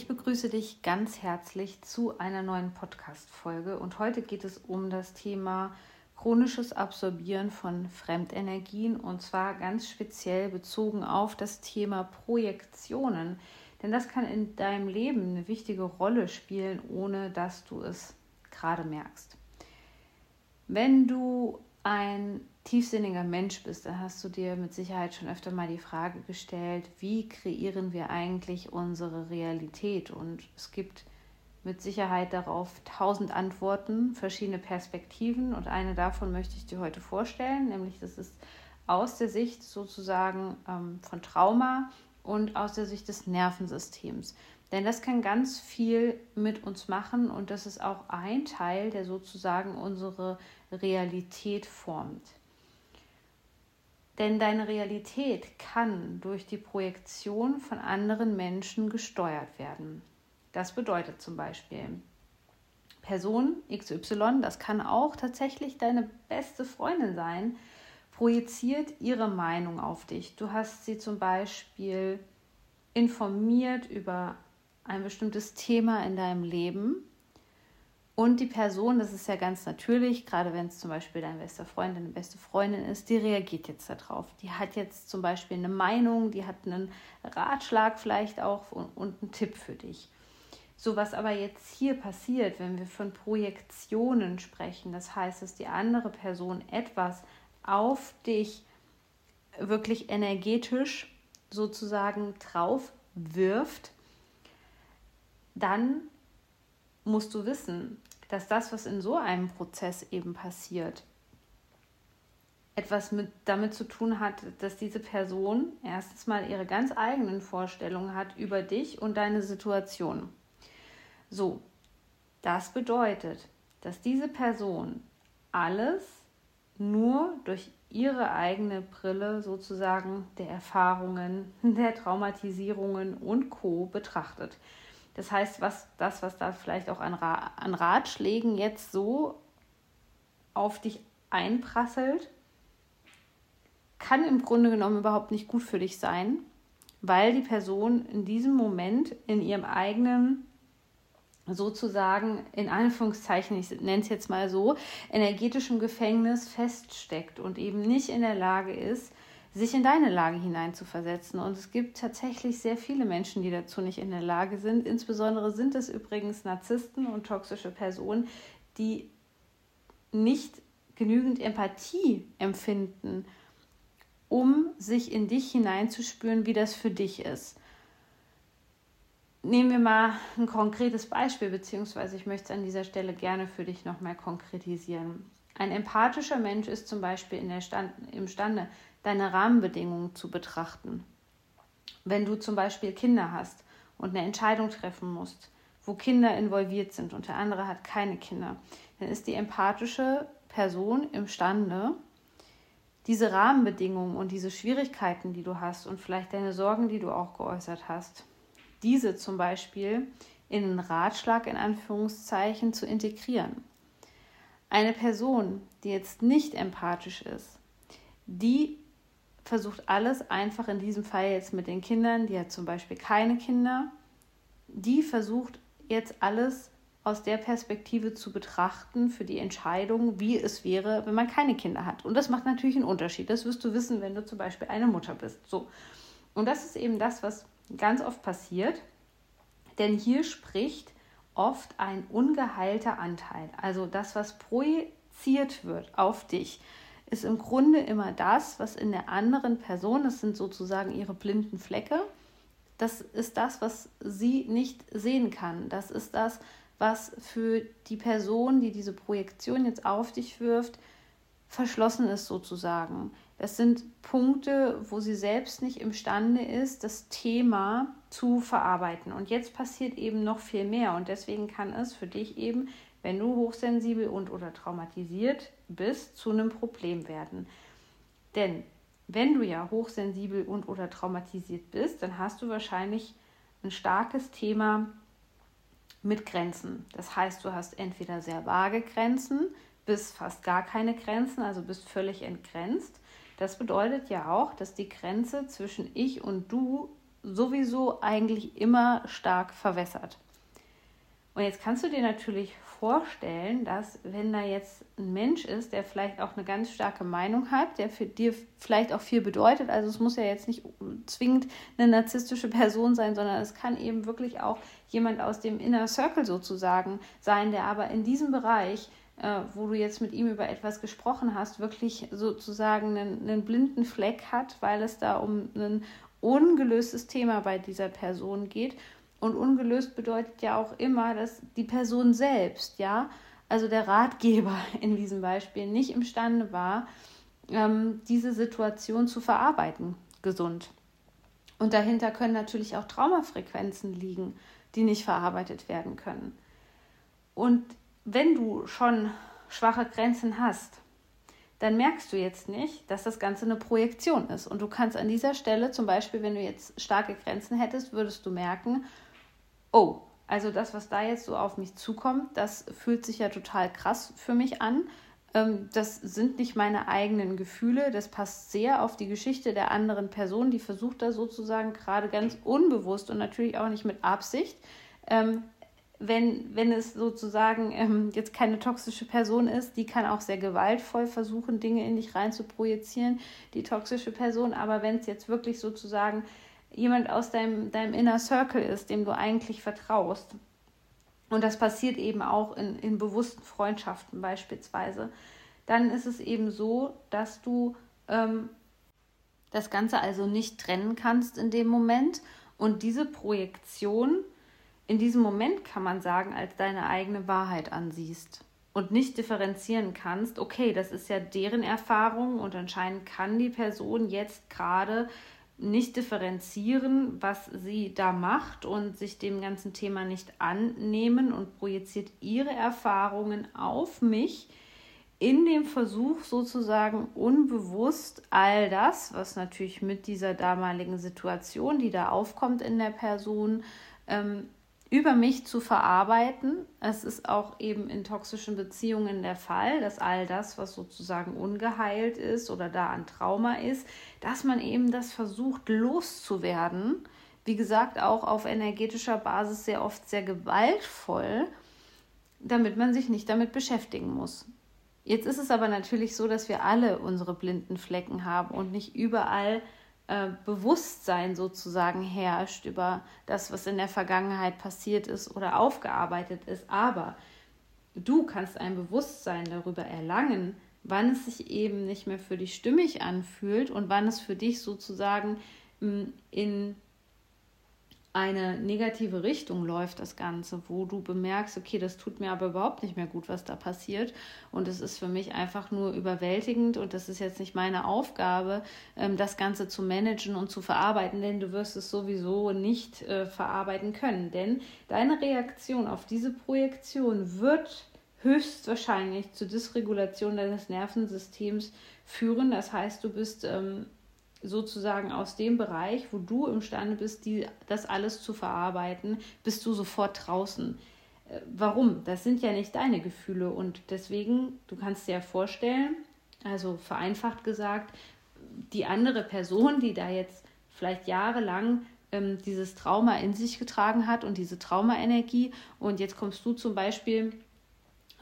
Ich begrüße dich ganz herzlich zu einer neuen Podcast-Folge und heute geht es um das Thema chronisches Absorbieren von Fremdenergien und zwar ganz speziell bezogen auf das Thema Projektionen. Denn das kann in deinem Leben eine wichtige Rolle spielen, ohne dass du es gerade merkst. Wenn du ein tiefsinniger Mensch bist, dann hast du dir mit Sicherheit schon öfter mal die Frage gestellt, wie kreieren wir eigentlich unsere Realität? Und es gibt mit Sicherheit darauf tausend Antworten, verschiedene Perspektiven und eine davon möchte ich dir heute vorstellen, nämlich das ist aus der Sicht sozusagen ähm, von Trauma und aus der Sicht des Nervensystems. Denn das kann ganz viel mit uns machen und das ist auch ein Teil, der sozusagen unsere Realität formt. Denn deine Realität kann durch die Projektion von anderen Menschen gesteuert werden. Das bedeutet zum Beispiel, Person XY, das kann auch tatsächlich deine beste Freundin sein, projiziert ihre Meinung auf dich. Du hast sie zum Beispiel informiert über ein bestimmtes Thema in deinem Leben und die Person, das ist ja ganz natürlich, gerade wenn es zum Beispiel dein bester Freund, deine beste Freundin ist, die reagiert jetzt darauf. Die hat jetzt zum Beispiel eine Meinung, die hat einen Ratschlag vielleicht auch und, und einen Tipp für dich. So was aber jetzt hier passiert, wenn wir von Projektionen sprechen, das heißt, dass die andere Person etwas auf dich wirklich energetisch sozusagen drauf wirft, dann musst du wissen, dass das, was in so einem Prozess eben passiert, etwas mit, damit zu tun hat, dass diese Person erstens mal ihre ganz eigenen Vorstellungen hat über dich und deine Situation. So, das bedeutet, dass diese Person alles nur durch ihre eigene Brille sozusagen der Erfahrungen, der Traumatisierungen und Co betrachtet. Das heißt, was das, was da vielleicht auch an, Ra an Ratschlägen jetzt so auf dich einprasselt, kann im Grunde genommen überhaupt nicht gut für dich sein, weil die Person in diesem Moment in ihrem eigenen sozusagen in Anführungszeichen, ich nenne es jetzt mal so, energetischem Gefängnis feststeckt und eben nicht in der Lage ist, sich in deine Lage hineinzuversetzen. Und es gibt tatsächlich sehr viele Menschen, die dazu nicht in der Lage sind. Insbesondere sind es übrigens Narzissten und toxische Personen, die nicht genügend Empathie empfinden, um sich in dich hineinzuspüren, wie das für dich ist. Nehmen wir mal ein konkretes Beispiel, beziehungsweise ich möchte es an dieser Stelle gerne für dich nochmal konkretisieren. Ein empathischer Mensch ist zum Beispiel in der Stand, imstande, deine Rahmenbedingungen zu betrachten. Wenn du zum Beispiel Kinder hast und eine Entscheidung treffen musst, wo Kinder involviert sind und der andere hat keine Kinder, dann ist die empathische Person imstande, diese Rahmenbedingungen und diese Schwierigkeiten, die du hast und vielleicht deine Sorgen, die du auch geäußert hast, diese zum Beispiel in einen Ratschlag in Anführungszeichen zu integrieren. Eine Person, die jetzt nicht empathisch ist, die versucht alles einfach in diesem Fall jetzt mit den Kindern, die hat zum Beispiel keine Kinder, die versucht jetzt alles aus der Perspektive zu betrachten für die Entscheidung, wie es wäre, wenn man keine Kinder hat. Und das macht natürlich einen Unterschied. Das wirst du wissen, wenn du zum Beispiel eine Mutter bist. So. Und das ist eben das, was ganz oft passiert. Denn hier spricht oft ein ungeheilter Anteil. Also das, was projiziert wird auf dich ist im Grunde immer das, was in der anderen Person, das sind sozusagen ihre blinden Flecke, das ist das, was sie nicht sehen kann. Das ist das, was für die Person, die diese Projektion jetzt auf dich wirft, verschlossen ist sozusagen. Das sind Punkte, wo sie selbst nicht imstande ist, das Thema zu verarbeiten. Und jetzt passiert eben noch viel mehr. Und deswegen kann es für dich eben, wenn du hochsensibel und oder traumatisiert bist, zu einem Problem werden. Denn wenn du ja hochsensibel und oder traumatisiert bist, dann hast du wahrscheinlich ein starkes Thema mit Grenzen. Das heißt, du hast entweder sehr vage Grenzen, bis fast gar keine Grenzen, also bist völlig entgrenzt das bedeutet ja auch, dass die Grenze zwischen ich und du sowieso eigentlich immer stark verwässert. Und jetzt kannst du dir natürlich vorstellen, dass wenn da jetzt ein Mensch ist, der vielleicht auch eine ganz starke Meinung hat, der für dir vielleicht auch viel bedeutet, also es muss ja jetzt nicht zwingend eine narzisstische Person sein, sondern es kann eben wirklich auch jemand aus dem Inner Circle sozusagen sein, der aber in diesem Bereich äh, wo du jetzt mit ihm über etwas gesprochen hast, wirklich sozusagen einen, einen blinden Fleck hat, weil es da um ein ungelöstes Thema bei dieser Person geht. Und ungelöst bedeutet ja auch immer, dass die Person selbst, ja, also der Ratgeber in diesem Beispiel, nicht imstande war, ähm, diese Situation zu verarbeiten, gesund. Und dahinter können natürlich auch Traumafrequenzen liegen, die nicht verarbeitet werden können. Und wenn du schon schwache Grenzen hast, dann merkst du jetzt nicht, dass das Ganze eine Projektion ist. Und du kannst an dieser Stelle, zum Beispiel, wenn du jetzt starke Grenzen hättest, würdest du merken, oh, also das, was da jetzt so auf mich zukommt, das fühlt sich ja total krass für mich an. Ähm, das sind nicht meine eigenen Gefühle. Das passt sehr auf die Geschichte der anderen Person, die versucht da sozusagen gerade ganz unbewusst und natürlich auch nicht mit Absicht ähm, wenn, wenn es sozusagen ähm, jetzt keine toxische Person ist, die kann auch sehr gewaltvoll versuchen, Dinge in dich rein zu projizieren, die toxische Person. Aber wenn es jetzt wirklich sozusagen jemand aus deinem, deinem Inner Circle ist, dem du eigentlich vertraust, und das passiert eben auch in, in bewussten Freundschaften beispielsweise, dann ist es eben so, dass du ähm, das Ganze also nicht trennen kannst in dem Moment. Und diese Projektion in diesem Moment kann man sagen, als deine eigene Wahrheit ansiehst und nicht differenzieren kannst, okay, das ist ja deren Erfahrung und anscheinend kann die Person jetzt gerade nicht differenzieren, was sie da macht und sich dem ganzen Thema nicht annehmen und projiziert ihre Erfahrungen auf mich in dem Versuch sozusagen unbewusst all das, was natürlich mit dieser damaligen Situation, die da aufkommt in der Person, ähm, über mich zu verarbeiten. Es ist auch eben in toxischen Beziehungen der Fall, dass all das, was sozusagen ungeheilt ist oder da an Trauma ist, dass man eben das versucht loszuwerden. Wie gesagt, auch auf energetischer Basis sehr oft sehr gewaltvoll, damit man sich nicht damit beschäftigen muss. Jetzt ist es aber natürlich so, dass wir alle unsere blinden Flecken haben und nicht überall äh, Bewusstsein sozusagen herrscht über das, was in der Vergangenheit passiert ist oder aufgearbeitet ist. Aber du kannst ein Bewusstsein darüber erlangen, wann es sich eben nicht mehr für dich stimmig anfühlt und wann es für dich sozusagen mm, in eine negative Richtung läuft, das Ganze, wo du bemerkst, okay, das tut mir aber überhaupt nicht mehr gut, was da passiert. Und es ist für mich einfach nur überwältigend und das ist jetzt nicht meine Aufgabe, ähm, das Ganze zu managen und zu verarbeiten, denn du wirst es sowieso nicht äh, verarbeiten können. Denn deine Reaktion auf diese Projektion wird höchstwahrscheinlich zur Dysregulation deines Nervensystems führen. Das heißt, du bist ähm, sozusagen aus dem Bereich, wo du imstande bist, die, das alles zu verarbeiten, bist du sofort draußen. Äh, warum? Das sind ja nicht deine Gefühle und deswegen, du kannst dir ja vorstellen, also vereinfacht gesagt, die andere Person, die da jetzt vielleicht jahrelang ähm, dieses Trauma in sich getragen hat und diese Traumaenergie und jetzt kommst du zum Beispiel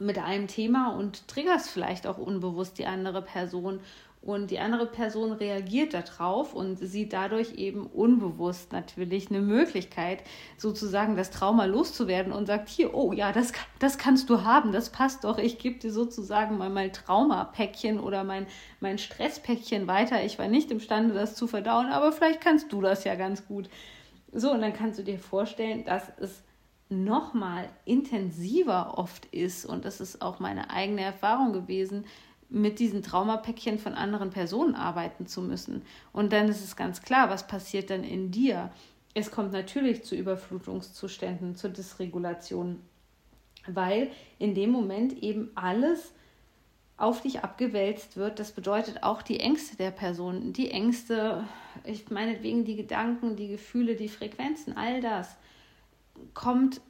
mit einem Thema und triggerst vielleicht auch unbewusst die andere Person und die andere Person reagiert darauf und sieht dadurch eben unbewusst natürlich eine Möglichkeit, sozusagen das Trauma loszuwerden und sagt, hier, oh ja, das, das kannst du haben, das passt doch, ich gebe dir sozusagen mal mein Traumapäckchen oder mein, mein Stresspäckchen weiter. Ich war nicht imstande, das zu verdauen, aber vielleicht kannst du das ja ganz gut. So, und dann kannst du dir vorstellen, dass es nochmal intensiver oft ist, und das ist auch meine eigene Erfahrung gewesen, mit diesen Traumapäckchen von anderen Personen arbeiten zu müssen. Und dann ist es ganz klar, was passiert dann in dir. Es kommt natürlich zu Überflutungszuständen, zur Dysregulation, weil in dem Moment eben alles auf dich abgewälzt wird. Das bedeutet auch die Ängste der Person, die Ängste, ich meine wegen die Gedanken, die Gefühle, die Frequenzen, all das kommt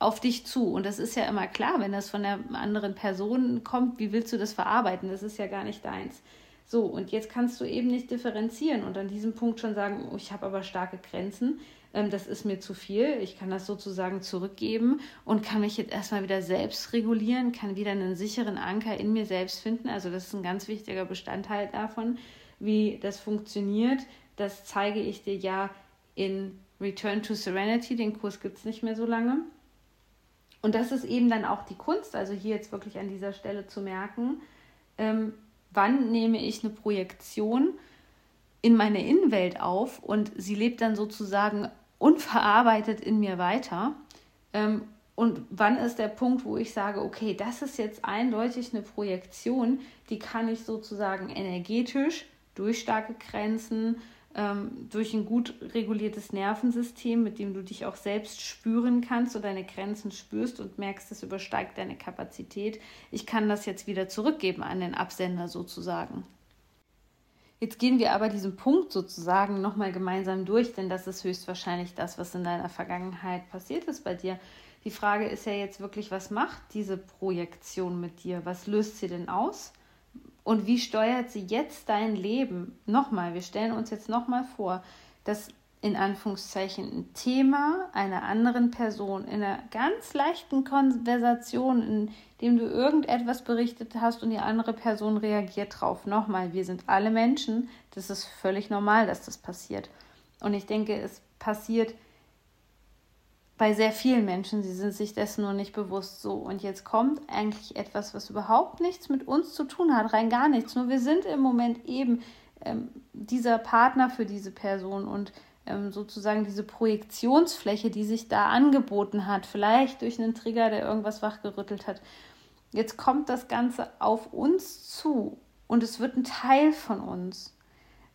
auf dich zu. Und das ist ja immer klar, wenn das von der anderen Person kommt, wie willst du das verarbeiten? Das ist ja gar nicht deins. So, und jetzt kannst du eben nicht differenzieren und an diesem Punkt schon sagen, oh, ich habe aber starke Grenzen, ähm, das ist mir zu viel, ich kann das sozusagen zurückgeben und kann mich jetzt erstmal wieder selbst regulieren, kann wieder einen sicheren Anker in mir selbst finden. Also das ist ein ganz wichtiger Bestandteil davon, wie das funktioniert. Das zeige ich dir ja in Return to Serenity, den Kurs gibt es nicht mehr so lange. Und das ist eben dann auch die Kunst, also hier jetzt wirklich an dieser Stelle zu merken, ähm, wann nehme ich eine Projektion in meine Innenwelt auf und sie lebt dann sozusagen unverarbeitet in mir weiter. Ähm, und wann ist der Punkt, wo ich sage, okay, das ist jetzt eindeutig eine Projektion, die kann ich sozusagen energetisch durch starke Grenzen, ähm, durch ein gut reguliertes Nervensystem, mit dem du dich auch selbst spüren kannst und deine Grenzen spürst und merkst, es übersteigt deine Kapazität. Ich kann das jetzt wieder zurückgeben an den Absender sozusagen. Jetzt gehen wir aber diesen Punkt sozusagen nochmal gemeinsam durch, denn das ist höchstwahrscheinlich das, was in deiner Vergangenheit passiert ist bei dir. Die Frage ist ja jetzt wirklich, was macht diese Projektion mit dir? Was löst sie denn aus? Und wie steuert sie jetzt dein Leben? Nochmal, wir stellen uns jetzt nochmal vor, dass in Anführungszeichen ein Thema einer anderen Person in einer ganz leichten Konversation, in dem du irgendetwas berichtet hast und die andere Person reagiert drauf. Nochmal, wir sind alle Menschen, das ist völlig normal, dass das passiert. Und ich denke, es passiert bei sehr vielen Menschen, sie sind sich dessen nur nicht bewusst so. Und jetzt kommt eigentlich etwas, was überhaupt nichts mit uns zu tun hat, rein gar nichts. Nur wir sind im Moment eben ähm, dieser Partner für diese Person und ähm, sozusagen diese Projektionsfläche, die sich da angeboten hat, vielleicht durch einen Trigger, der irgendwas wachgerüttelt hat. Jetzt kommt das Ganze auf uns zu und es wird ein Teil von uns,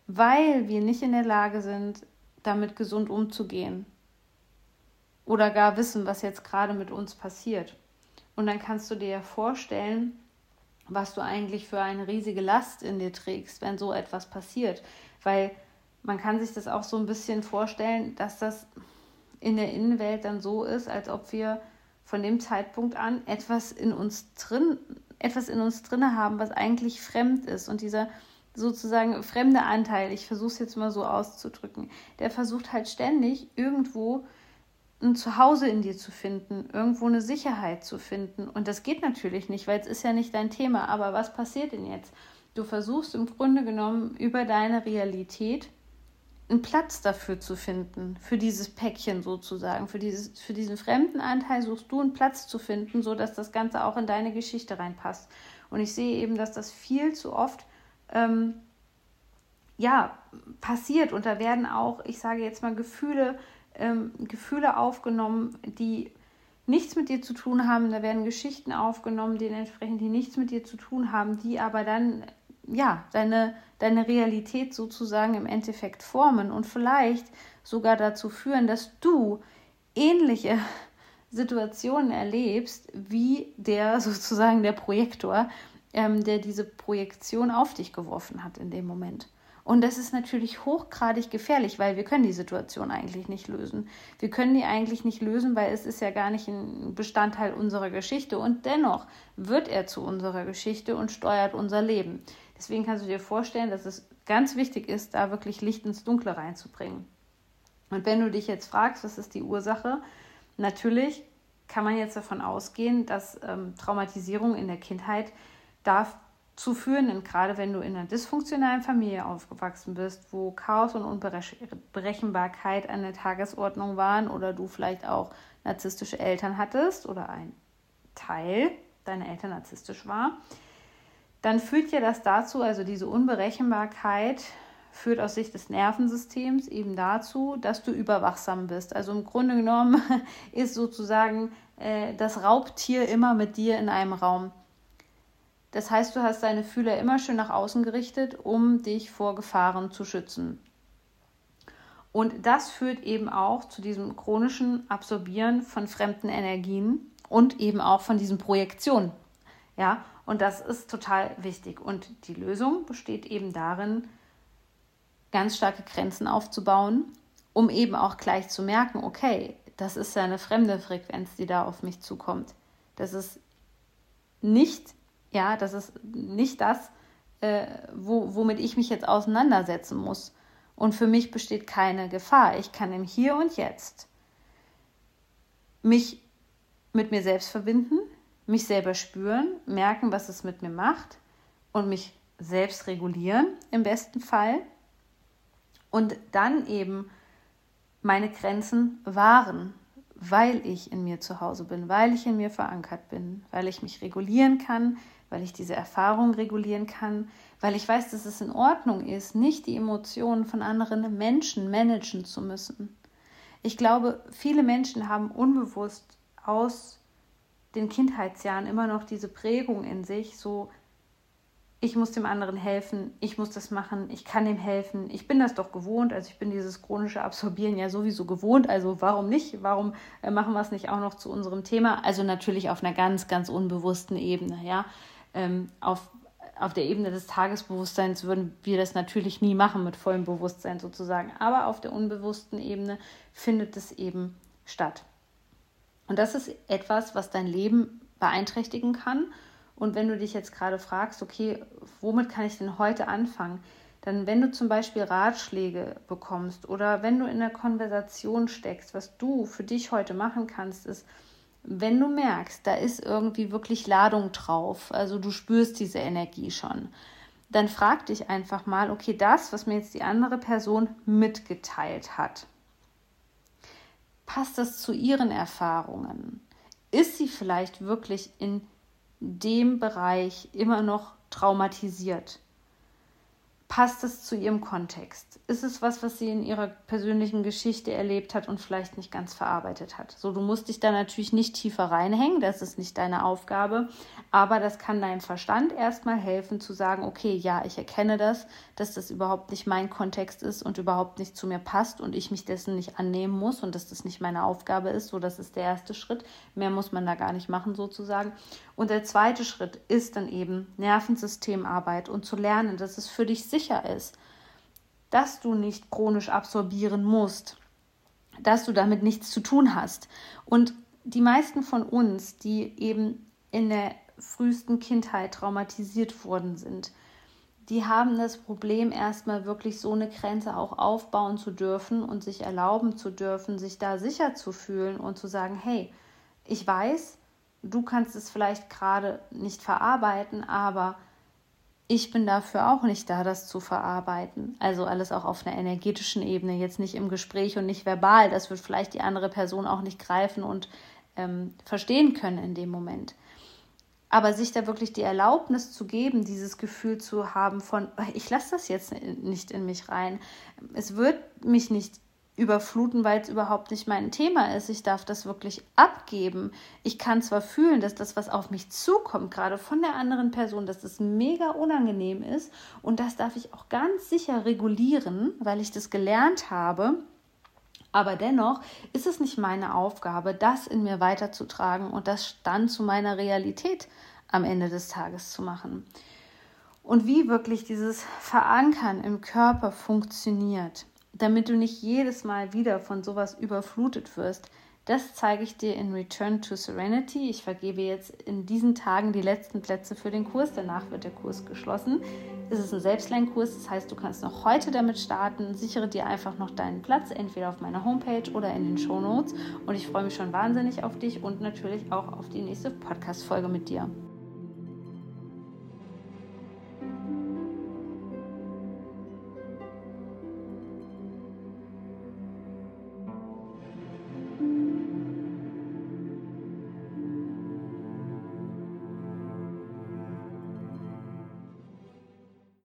weil wir nicht in der Lage sind, damit gesund umzugehen oder gar wissen, was jetzt gerade mit uns passiert. Und dann kannst du dir ja vorstellen, was du eigentlich für eine riesige Last in dir trägst, wenn so etwas passiert. Weil man kann sich das auch so ein bisschen vorstellen, dass das in der Innenwelt dann so ist, als ob wir von dem Zeitpunkt an etwas in uns drin, etwas in uns drinne haben, was eigentlich fremd ist. Und dieser sozusagen fremde Anteil, ich versuche es jetzt mal so auszudrücken, der versucht halt ständig irgendwo ein Zuhause in dir zu finden, irgendwo eine Sicherheit zu finden. Und das geht natürlich nicht, weil es ist ja nicht dein Thema. Aber was passiert denn jetzt? Du versuchst im Grunde genommen über deine Realität einen Platz dafür zu finden, für dieses Päckchen sozusagen, für, dieses, für diesen fremden Anteil suchst du einen Platz zu finden, sodass das Ganze auch in deine Geschichte reinpasst. Und ich sehe eben, dass das viel zu oft ähm, ja, passiert. Und da werden auch, ich sage jetzt mal, Gefühle ähm, Gefühle aufgenommen, die nichts mit dir zu tun haben. Da werden Geschichten aufgenommen, dementsprechend, die nichts mit dir zu tun haben, die aber dann ja deine, deine Realität sozusagen im Endeffekt formen und vielleicht sogar dazu führen, dass du ähnliche Situationen erlebst wie der sozusagen der Projektor, ähm, der diese Projektion auf dich geworfen hat in dem Moment. Und das ist natürlich hochgradig gefährlich, weil wir können die Situation eigentlich nicht lösen. Wir können die eigentlich nicht lösen, weil es ist ja gar nicht ein Bestandteil unserer Geschichte. Und dennoch wird er zu unserer Geschichte und steuert unser Leben. Deswegen kannst du dir vorstellen, dass es ganz wichtig ist, da wirklich Licht ins Dunkle reinzubringen. Und wenn du dich jetzt fragst, was ist die Ursache, natürlich kann man jetzt davon ausgehen, dass ähm, Traumatisierung in der Kindheit darf zu führen, denn gerade wenn du in einer dysfunktionalen Familie aufgewachsen bist, wo Chaos und Unberechenbarkeit an der Tagesordnung waren oder du vielleicht auch narzisstische Eltern hattest oder ein Teil deiner Eltern narzisstisch war, dann führt ja das dazu, also diese Unberechenbarkeit führt aus Sicht des Nervensystems eben dazu, dass du überwachsam bist. Also im Grunde genommen ist sozusagen äh, das Raubtier immer mit dir in einem Raum Das heißt, du hast deine Fühler immer schön nach außen gerichtet, um dich vor Gefahren zu schützen. Und das führt eben auch zu diesem chronischen Absorbieren von fremden Energien und eben auch von diesen Projektionen. Ja, und das ist total wichtig. Und die Lösung besteht eben darin, ganz starke Grenzen aufzubauen, um eben auch gleich zu merken, okay, das ist ja eine fremde Frequenz, die da auf mich zukommt. Das ist nicht, ja, das ist nicht das, äh, wo, womit ich mich jetzt auseinandersetzen muss. Und für mich besteht keine Gefahr. Ich kann im Hier und Jetzt mich mit mir selbst verbinden, mich selber spüren, merken, was es mit mir macht und mich selbst regulieren im besten Fall und dann eben meine Grenzen wahren, weil ich in mir zu Hause bin, weil ich in mir verankert bin, weil ich mich regulieren kann, weil ich diese Erfahrung regulieren kann, weil ich weiß, dass es in Ordnung ist, nicht die Emotionen von anderen Menschen managen zu müssen. Ich glaube, viele Menschen haben unbewusst aus den Kindheitsjahren immer noch diese Prägung in sich, so ich muss dem anderen helfen, ich muss das machen, ich kann ihm helfen, ich bin das doch gewohnt, also ich bin dieses chronische Absorbieren ja sowieso gewohnt, also warum nicht, warum äh, machen wir es nicht auch noch zu unserem Thema, also natürlich auf einer ganz, ganz unbewussten Ebene, ja, ähm, auf, auf der Ebene des Tagesbewusstseins würden wir das natürlich nie machen mit vollem Bewusstsein sozusagen, aber auf der unbewussten Ebene findet es eben statt. Und das ist etwas, was dein Leben beeinträchtigen kann und wenn du dich jetzt gerade fragst, okay, womit kann ich denn heute anfangen? Dann, wenn du zum Beispiel Ratschläge bekommst oder wenn du in der Konversation steckst, was du für dich heute machen kannst, ist, wenn du merkst, da ist irgendwie wirklich Ladung drauf, also du spürst diese Energie schon, dann frag dich einfach mal, okay, das, was mir jetzt die andere Person mitgeteilt hat, passt das zu ihren Erfahrungen? Ist sie vielleicht wirklich in dem Bereich immer noch traumatisiert? Passt es zu ihrem Kontext? Ist es was, was sie in ihrer persönlichen Geschichte erlebt hat und vielleicht nicht ganz verarbeitet hat? So, du musst dich da natürlich nicht tiefer reinhängen, das ist nicht deine Aufgabe, aber das kann deinem Verstand erstmal helfen zu sagen, okay, ja, ich erkenne das, dass das überhaupt nicht mein Kontext ist und überhaupt nicht zu mir passt und ich mich dessen nicht annehmen muss und dass das nicht meine Aufgabe ist. So, das ist der erste Schritt. Mehr muss man da gar nicht machen sozusagen. Und der zweite Schritt ist dann eben Nervensystemarbeit und zu lernen, dass es für dich sicher ist, dass du nicht chronisch absorbieren musst, dass du damit nichts zu tun hast. Und die meisten von uns, die eben in der frühesten Kindheit traumatisiert worden sind, die haben das Problem, erstmal wirklich so eine Grenze auch aufbauen zu dürfen und sich erlauben zu dürfen, sich da sicher zu fühlen und zu sagen, hey, ich weiß, du kannst es vielleicht gerade nicht verarbeiten, aber ich bin dafür auch nicht da, das zu verarbeiten. Also alles auch auf einer energetischen Ebene, jetzt nicht im Gespräch und nicht verbal. Das wird vielleicht die andere Person auch nicht greifen und ähm, verstehen können in dem Moment. Aber sich da wirklich die Erlaubnis zu geben, dieses Gefühl zu haben von, ich lasse das jetzt nicht in mich rein. Es wird mich nicht überfluten, weil es überhaupt nicht mein Thema ist. Ich darf das wirklich abgeben. Ich kann zwar fühlen, dass das, was auf mich zukommt, gerade von der anderen Person, dass das mega unangenehm ist und das darf ich auch ganz sicher regulieren, weil ich das gelernt habe. Aber dennoch ist es nicht meine Aufgabe, das in mir weiterzutragen und das dann zu meiner Realität am Ende des Tages zu machen. Und wie wirklich dieses Verankern im Körper funktioniert damit du nicht jedes Mal wieder von sowas überflutet wirst. Das zeige ich dir in Return to Serenity. Ich vergebe jetzt in diesen Tagen die letzten Plätze für den Kurs. Danach wird der Kurs geschlossen. Es ist ein Selbstlernkurs, das heißt, du kannst noch heute damit starten. Sichere dir einfach noch deinen Platz, entweder auf meiner Homepage oder in den Show Notes. Und ich freue mich schon wahnsinnig auf dich und natürlich auch auf die nächste Podcast-Folge mit dir.